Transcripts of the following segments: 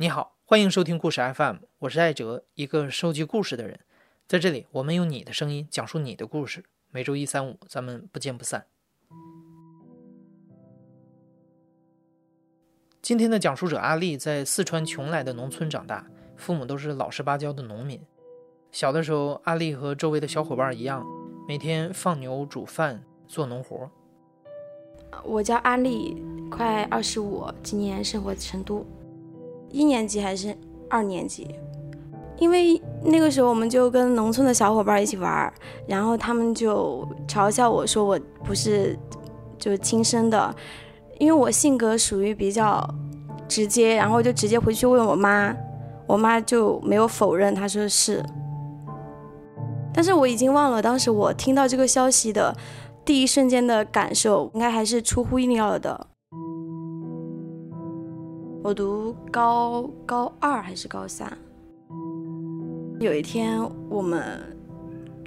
你好，欢迎收听故事 FM，我是艾哲，一个收集故事的人。在这里，我们用你的声音讲述你的故事。每周一、三、五，咱们不见不散。今天的讲述者阿丽在四川邛崃的农村长大，父母都是老实巴交的农民。小的时候，阿丽和周围的小伙伴一样，每天放牛、煮饭、做农活。我叫阿丽，快二十五，今年生活成都，一年级还是二年级？因为那个时候我们就跟农村的小伙伴一起玩，然后他们就嘲笑我说我不是就是亲生的，因为我性格属于比较直接，然后就直接回去问我妈，我妈就没有否认，她说是。但是我已经忘了当时我听到这个消息的。第一瞬间的感受，应该还是出乎意料的。我读高高二还是高三？有一天，我们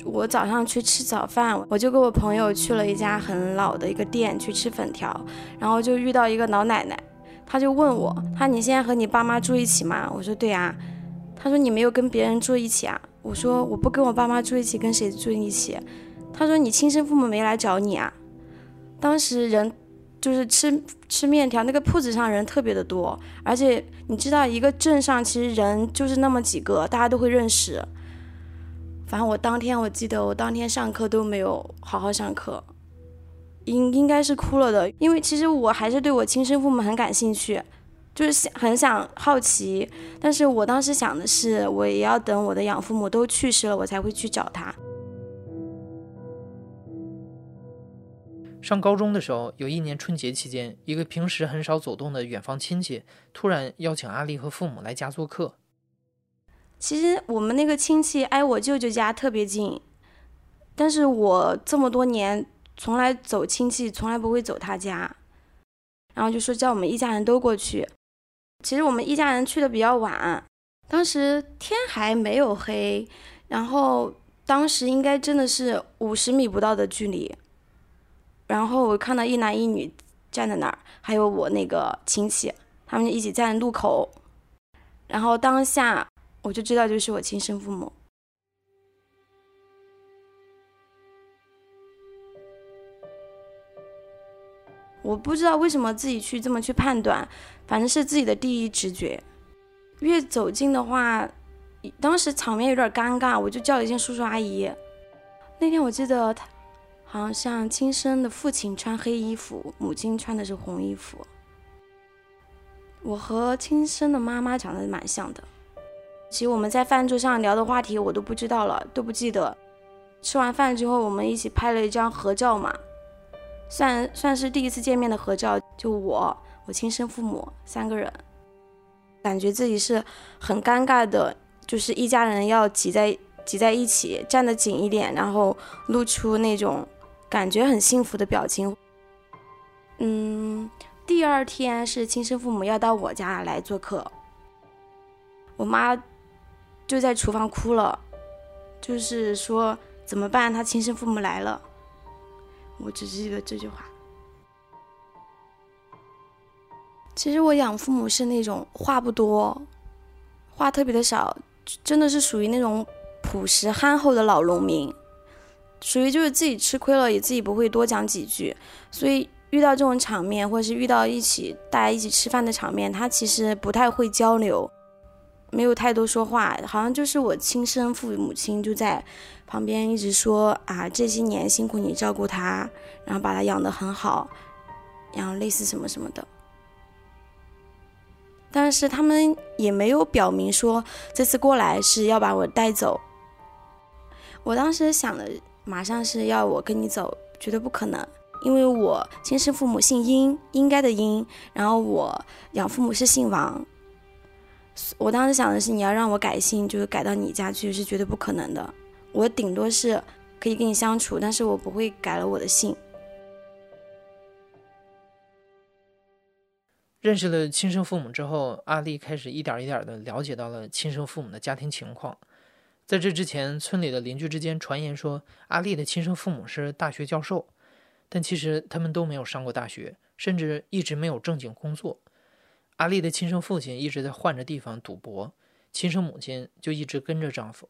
我早上去吃早饭，我就跟我朋友去了一家很老的一个店去吃粉条，然后就遇到一个老奶奶，她就问我，她你现在和你爸妈住一起吗？我说对呀。她说你没有跟别人住一起啊？我说我不跟我爸妈住一起，跟谁住一起？她说：“你亲生父母没来找你啊？”当时人就是吃吃面条，那个铺子上人特别的多，而且你知道，一个镇上其实人就是那么几个，大家都会认识。反正我当天我记得，我当天上课都没有好好上课，应应该是哭了的，因为其实我还是对我亲生父母很感兴趣，就是很想好奇，但是我当时想的是，我也要等我的养父母都去世了，我才会去找他。上高中的时候，有一年春节期间，一个平时很少走动的远方亲戚突然邀请阿丽和父母来家做客。其实我们那个亲戚挨我舅舅家特别近，但是我这么多年从来走亲戚，从来不会走他家。然后就说叫我们一家人都过去。其实我们一家人去的比较晚，当时天还没有黑，然后当时应该真的是五十米不到的距离。然后我看到一男一女站在那儿，还有我那个亲戚，他们就一起站在路口。然后当下我就知道就是我亲生父母。我不知道为什么自己去这么去判断，反正是自己的第一直觉。越走近的话，当时场面有点尴尬，我就叫了一声叔叔阿姨。那天我记得他。好像亲生的父亲穿黑衣服，母亲穿的是红衣服。我和亲生的妈妈长得蛮像的。其实我们在饭桌上聊的话题我都不知道了，都不记得。吃完饭之后，我们一起拍了一张合照嘛，算算是第一次见面的合照。就我，我亲生父母三个人，感觉自己是很尴尬的，就是一家人要挤在挤在一起，站得紧一点，然后露出那种。感觉很幸福的表情。嗯，第二天是亲生父母要到我家来做客，我妈就在厨房哭了，就是说怎么办？他亲生父母来了，我只记得这句话。其实我养父母是那种话不多，话特别的少，真的是属于那种朴实憨厚的老农民。属于就是自己吃亏了，也自己不会多讲几句，所以遇到这种场面，或者是遇到一起大家一起吃饭的场面，他其实不太会交流，没有太多说话，好像就是我亲生父母亲就在旁边一直说啊，这些年辛苦你照顾他，然后把他养得很好，然后类似什么什么的，但是他们也没有表明说这次过来是要把我带走，我当时想的。马上是要我跟你走，绝对不可能，因为我亲生父母姓殷，应该的殷，然后我养父母是姓王。我当时想的是，你要让我改姓，就是改到你家去，是绝对不可能的。我顶多是可以跟你相处，但是我不会改了我的姓。认识了亲生父母之后，阿丽开始一点一点的了解到了亲生父母的家庭情况。在这之前，村里的邻居之间传言说，阿丽的亲生父母是大学教授，但其实他们都没有上过大学，甚至一直没有正经工作。阿丽的亲生父亲一直在换着地方赌博，亲生母亲就一直跟着丈夫。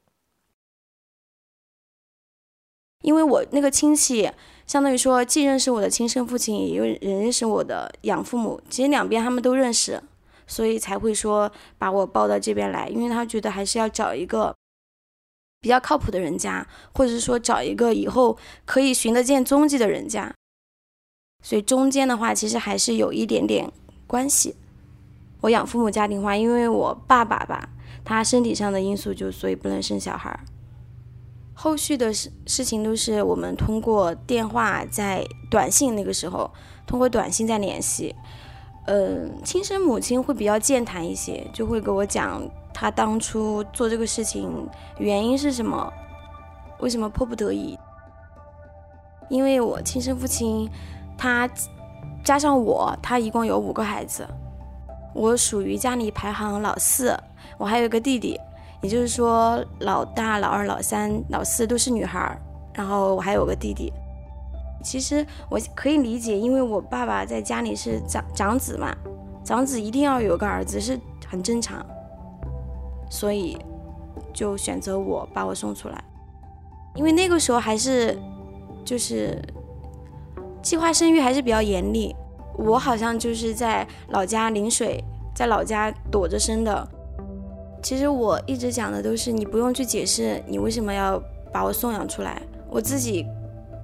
因为我那个亲戚，相当于说既认识我的亲生父亲，也认认识我的养父母，其实两边他们都认识，所以才会说把我抱到这边来，因为他觉得还是要找一个比较靠谱的人家，或者是说找一个以后可以寻得见踪迹的人家，所以中间的话其实还是有一点点关系。我养父母家庭话，因为我爸爸吧，他身体上的因素就所以不能生小孩。后续的事事情都是我们通过电话在短信那个时候通过短信在联系，嗯，亲生母亲会比较健谈一些，就会给我讲他当初做这个事情原因是什么，为什么迫不得已。因为我亲生父亲他加上我，他一共有五个孩子，我属于家里排行老四，我还有一个弟弟。也就是说，老大、老二、老三、老四都是女孩儿，然后我还有个弟弟。其实我可以理解，因为我爸爸在家里是长长子嘛，长子一定要有个儿子是很正常，所以就选择我把我送出来。因为那个时候还是就是计划生育还是比较严厉，我好像就是在老家临水，在老家躲着生的。其实我一直讲的都是，你不用去解释你为什么要把我送养出来，我自己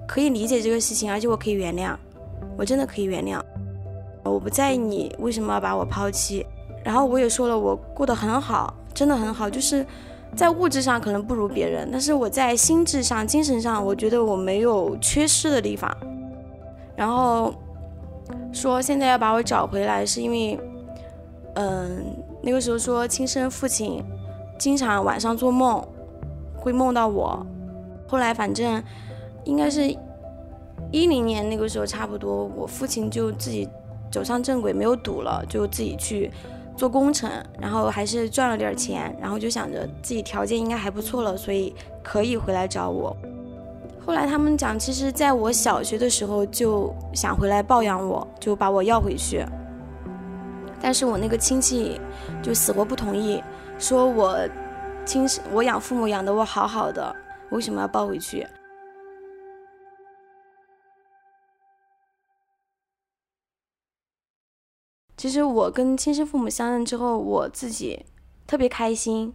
可以理解这个事情，而且我可以原谅，我真的可以原谅，我不在意你为什么要把我抛弃。然后我也说了，我过得很好，真的很好，就是在物质上可能不如别人，但是我在心智上、精神上，我觉得我没有缺失的地方。然后说现在要把我找回来，是因为，嗯。那个时候说亲生父亲经常晚上做梦，会梦到我。后来反正应该是一零年那个时候差不多，我父亲就自己走上正轨，没有赌了，就自己去做工程，然后还是赚了点钱，然后就想着自己条件应该还不错了，所以可以回来找我。后来他们讲，其实在我小学的时候就想回来抱养我，就把我要回去。但是我那个亲戚就死活不同意，说我亲我养父母养的我好好的，为什么要抱回去？其实我跟亲生父母相认之后，我自己特别开心。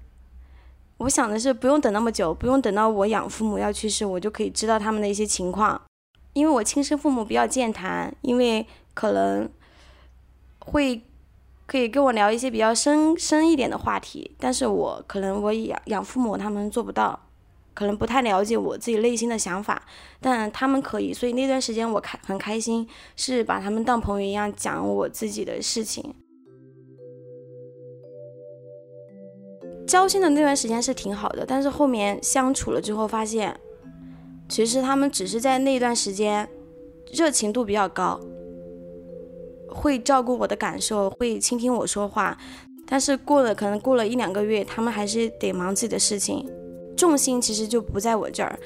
我想的是不用等那么久，不用等到我养父母要去世，我就可以知道他们的一些情况。因为我亲生父母比较健谈，因为可能会。可以跟我聊一些比较深深一点的话题，但是我可能我养养父母他们做不到，可能不太了解我自己内心的想法，但他们可以，所以那段时间我开很开心，是把他们当朋友一样讲我自己的事情。交心的那段时间是挺好的，但是后面相处了之后发现，其实他们只是在那段时间热情度比较高。会照顾我的感受，会倾听我说话，但是过了可能过了一两个月，他们还是得忙自己的事情，重心其实就不在我这儿，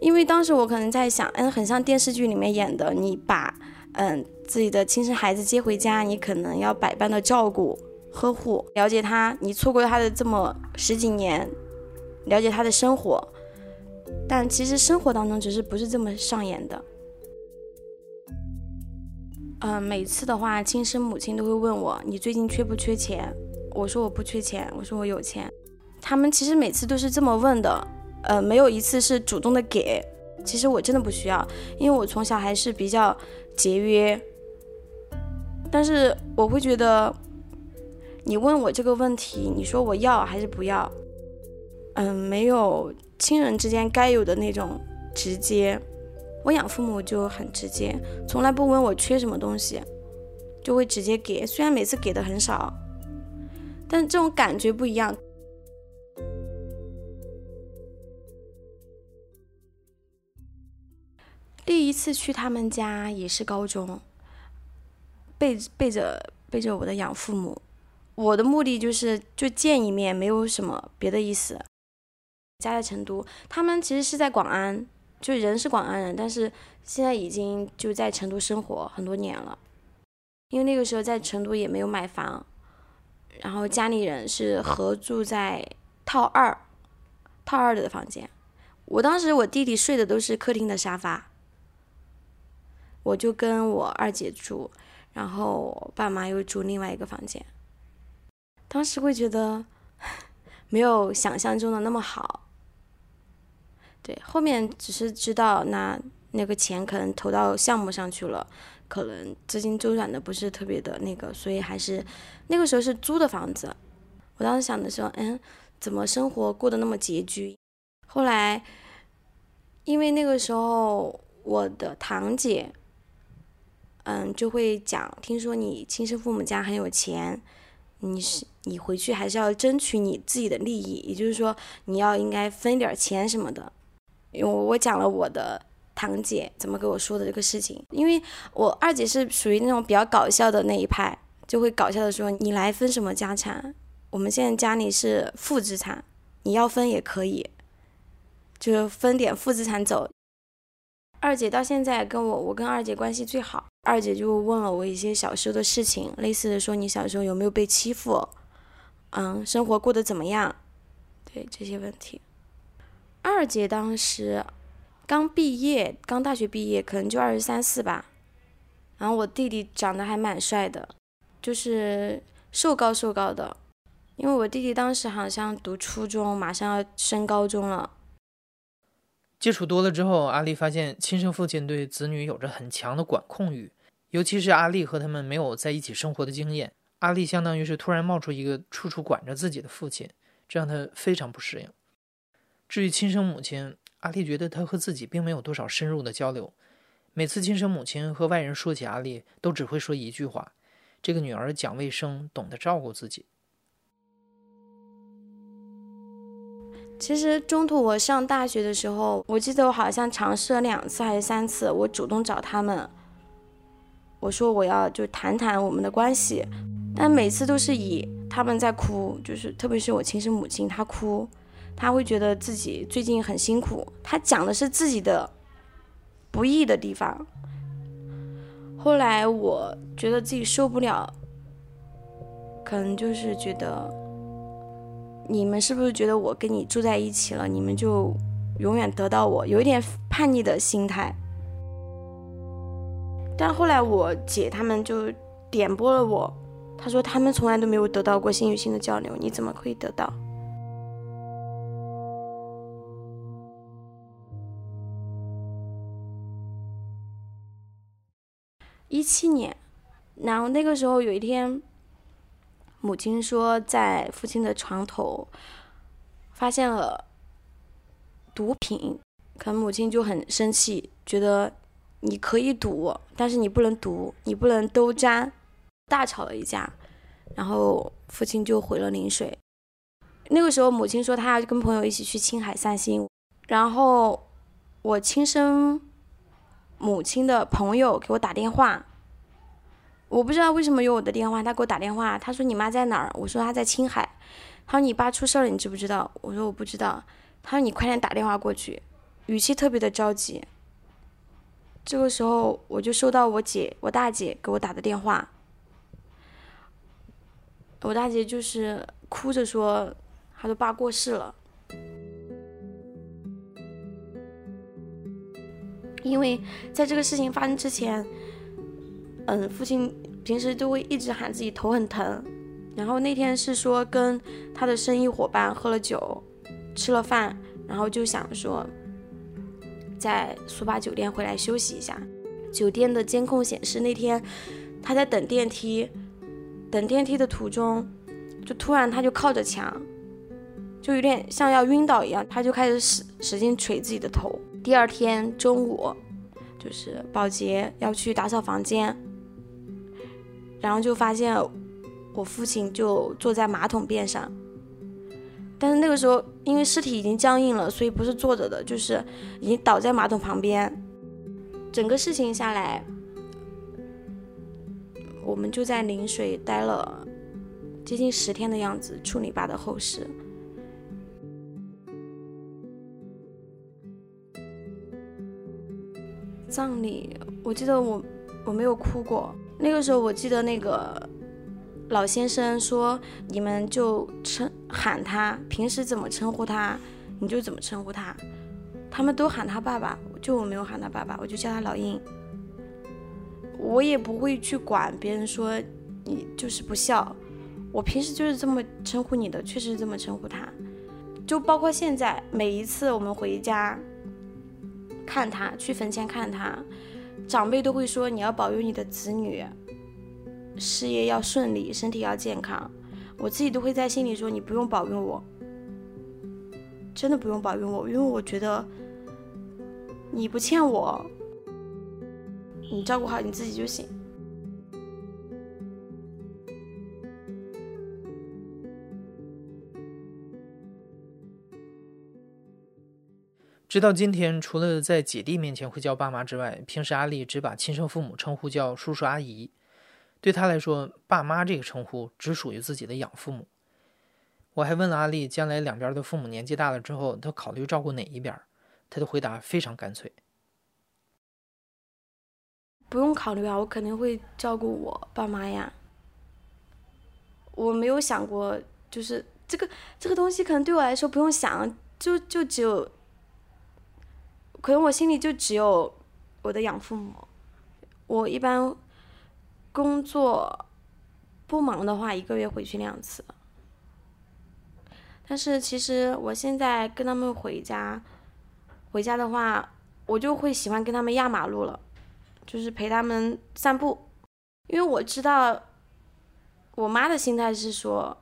因为当时我可能在想，嗯，很像电视剧里面演的，你把嗯自己的亲生孩子接回家，你可能要百般的照顾、呵护，了解他，你错过他的这么十几年，了解他的生活，但其实生活当中只是不是这么上演的。嗯，每次的话，亲生母亲都会问我：“你最近缺不缺钱？”我说：“我不缺钱。”我说：“我有钱。”他们其实每次都是这么问的，呃，没有一次是主动的给。其实我真的不需要，因为我从小还是比较节约。但是我会觉得，你问我这个问题，你说我要还是不要？嗯，没有亲人之间该有的那种直接。我养父母就很直接，从来不问我缺什么东西，就会直接给。虽然每次给的很少，但这种感觉不一样。次去他们家也是高中，背背着背着我的养父母，我的目的就是就见一面，没有什么别的意思。家在成都，他们其实是在广安。就人是广安人，但是现在已经就在成都生活很多年了。因为那个时候在成都也没有买房，然后家里人是合住在套二，套二的房间。我当时我弟弟睡的都是客厅的沙发，我就跟我二姐住，然后爸妈又住另外一个房间。当时会觉得没有想象中的那么好，对，后面只是知道那那个钱可能投到项目上去了，可能资金周转的不是特别的那个，所以还是那个时候是租的房子。我当时想的时候，嗯，怎么生活过得那么拮据？后来，因为那个时候我的堂姐，嗯，就会讲，听说你亲生父母家很有钱，你是你回去还是要争取你自己的利益，也就是说你要应该分点钱什么的。因为我讲了我的堂姐怎么跟我说的这个事情，因为我二姐是属于那种比较搞笑的那一派，就会搞笑的说你来分什么家产，我们现在家里是负资产，你要分也可以。就是分点负资产走。二姐到现在跟我，我跟二姐关系最好。二姐就问了我一些小时候的事情，类似的说你小时候有没有被欺负，嗯，生活过得怎么样，对这些问题。二姐当时刚毕业，刚大学毕业，可能就二十三四吧。然后我弟弟长得还蛮帅的，就是瘦高瘦高的。因为我弟弟当时好像读初中，马上要升高中了。接触多了之后，阿丽发现亲生父亲对子女有着很强的管控欲，尤其是阿丽和他们没有在一起生活的经验，阿丽相当于是突然冒出一个处处管着自己的父亲，这让他非常不适应。至于亲生母亲，阿丽觉得她和自己并没有多少深入的交流，每次亲生母亲和外人说起阿丽，都只会说一句话：“这个女儿讲卫生，懂得照顾自己。”其实中途我上大学的时候，我记得我好像尝试了两次还是三次，我主动找他们，我说我要就谈谈我们的关系，但每次都是以他们在哭，就是特别是我亲生母亲，她哭，她会觉得自己最近很辛苦，她讲的是自己的不易的地方。后来我觉得自己受不了，可能就是觉得。你们是不是觉得我跟你住在一起了，你们就永远得到我？有一点叛逆的心态。但后来我姐他们就点拨了我，她说他们从来都没有得到过性与性的交流，你怎么可以得到？一七年，然后那个时候有一天。母亲说，在父亲的床头发现了毒品，可能母亲就很生气，觉得你可以赌，但是你不能赌，你不能都沾，大吵了一架，然后父亲就回了陵水。那个时候，母亲说她要跟朋友一起去青海散心，然后我亲生母亲的朋友给我打电话。我不知道为什么有我的电话，他给我打电话，他说你妈在哪儿？我说她在青海。他说你爸出事了，你知不知道？我说我不知道。他说你快点打电话过去，语气特别的着急。这个时候我就收到我姐、我大姐给我打的电话，我大姐就是哭着说，她说爸过世了，因为在这个事情发生之前。嗯，父亲平时都会一直喊自己头很疼，然后那天是说跟他的生意伙伴喝了酒，吃了饭，然后就想说在速八酒店回来休息一下。酒店的监控显示那天他在等电梯，等电梯的途中，就突然他就靠着墙，就有点像要晕倒一样，他就开始使使劲捶自己的头。第二天中午，就是保洁要去打扫房间。然后就发现我父亲就坐在马桶边上，但是那个时候因为尸体已经僵硬了，所以不是坐着的，就是已经倒在马桶旁边。整个事情下来，我们就在陵水待了接近十天的样子，处理爸的后事。葬礼，我记得我我没有哭过。那个时候我记得那个老先生说，你们就称喊他，平时怎么称呼他，你就怎么称呼他。他们都喊他爸爸，就我没有喊他爸爸，我就叫他老鹰。我也不会去管别人说你就是不孝，我平时就是这么称呼你的，确实是这么称呼他。就包括现在每一次我们回家看他，去坟前看他，长辈都会说你要保佑你的子女事业要顺利，身体要健康。我自己都会在心里说你不用保佑我，真的不用保佑我，因为我觉得你不欠我，你照顾好你自己就行。直到今天，除了在姐弟面前会叫爸妈之外，平时阿丽只把亲生父母称呼叫叔叔阿姨。对他来说，爸妈这个称呼只属于自己的养父母。我还问了阿丽，将来两边的父母年纪大了之后，她考虑照顾哪一边？她的回答非常干脆：不用考虑啊，我肯定会照顾我爸妈呀。我没有想过，就是这个这个东西，可能对我来说不用想，就就只有。可能我心里就只有我的养父母。我一般工作不忙的话，一个月回去两次。但是其实我现在跟他们回家，回家的话，我就会喜欢跟他们压马路了，就是陪他们散步。因为我知道，我妈的心态是说，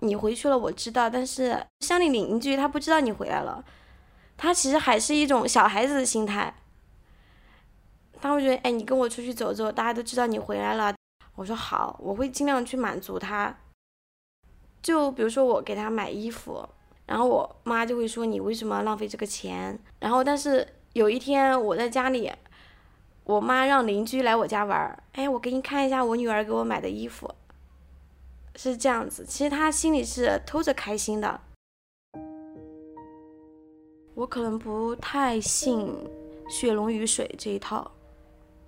你回去了我知道，但是乡里邻居他不知道你回来了。他其实还是一种小孩子的心态，他会觉得，哎，你跟我出去走走，大家都知道你回来了。我说好，我会尽量去满足他。就比如说我给他买衣服，然后我妈就会说你为什么浪费这个钱？然后但是有一天我在家里，我妈让邻居来我家玩，哎，我给你看一下我女儿给我买的衣服，是这样子。其实他心里是偷着开心的。我可能不太信血浓于水这一套，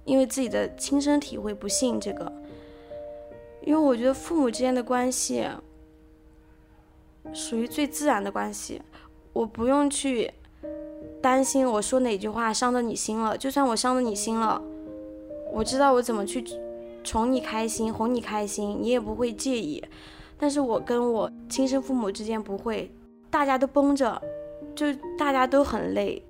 因为自己的亲身体会不信这个。因为我觉得父母之间的关系属于最自然的关系，我不用去担心我说哪句话伤到你心了。就算我伤了你心了，我知道我怎么去宠你开心、哄你开心，你也不会介意。但是我跟我亲生父母之间不会，大家都绷着。就大家都很累，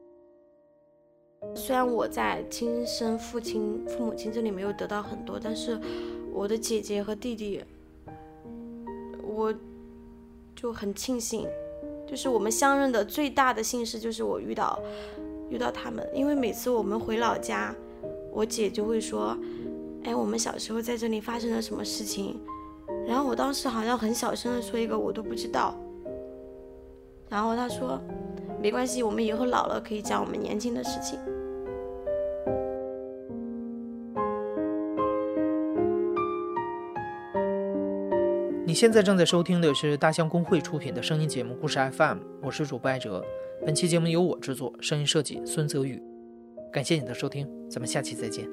虽然我在亲生父亲、父母亲这里没有得到很多，但是我的姐姐和弟弟，我就很庆幸，就是我们相认的最大的幸事就是我遇到遇到他们，因为每次我们回老家，我姐就会说，哎，我们小时候在这里发生了什么事情，然后我当时好像很小声的说一个我都不知道，然后她说。没关系，我们以后老了可以讲我们年轻的事情。你现在正在收听的是大象公会出品的声音节目《故事 FM》，我是主播艾哲。本期节目由我制作，声音设计孙泽宇。感谢你的收听，咱们下期再见。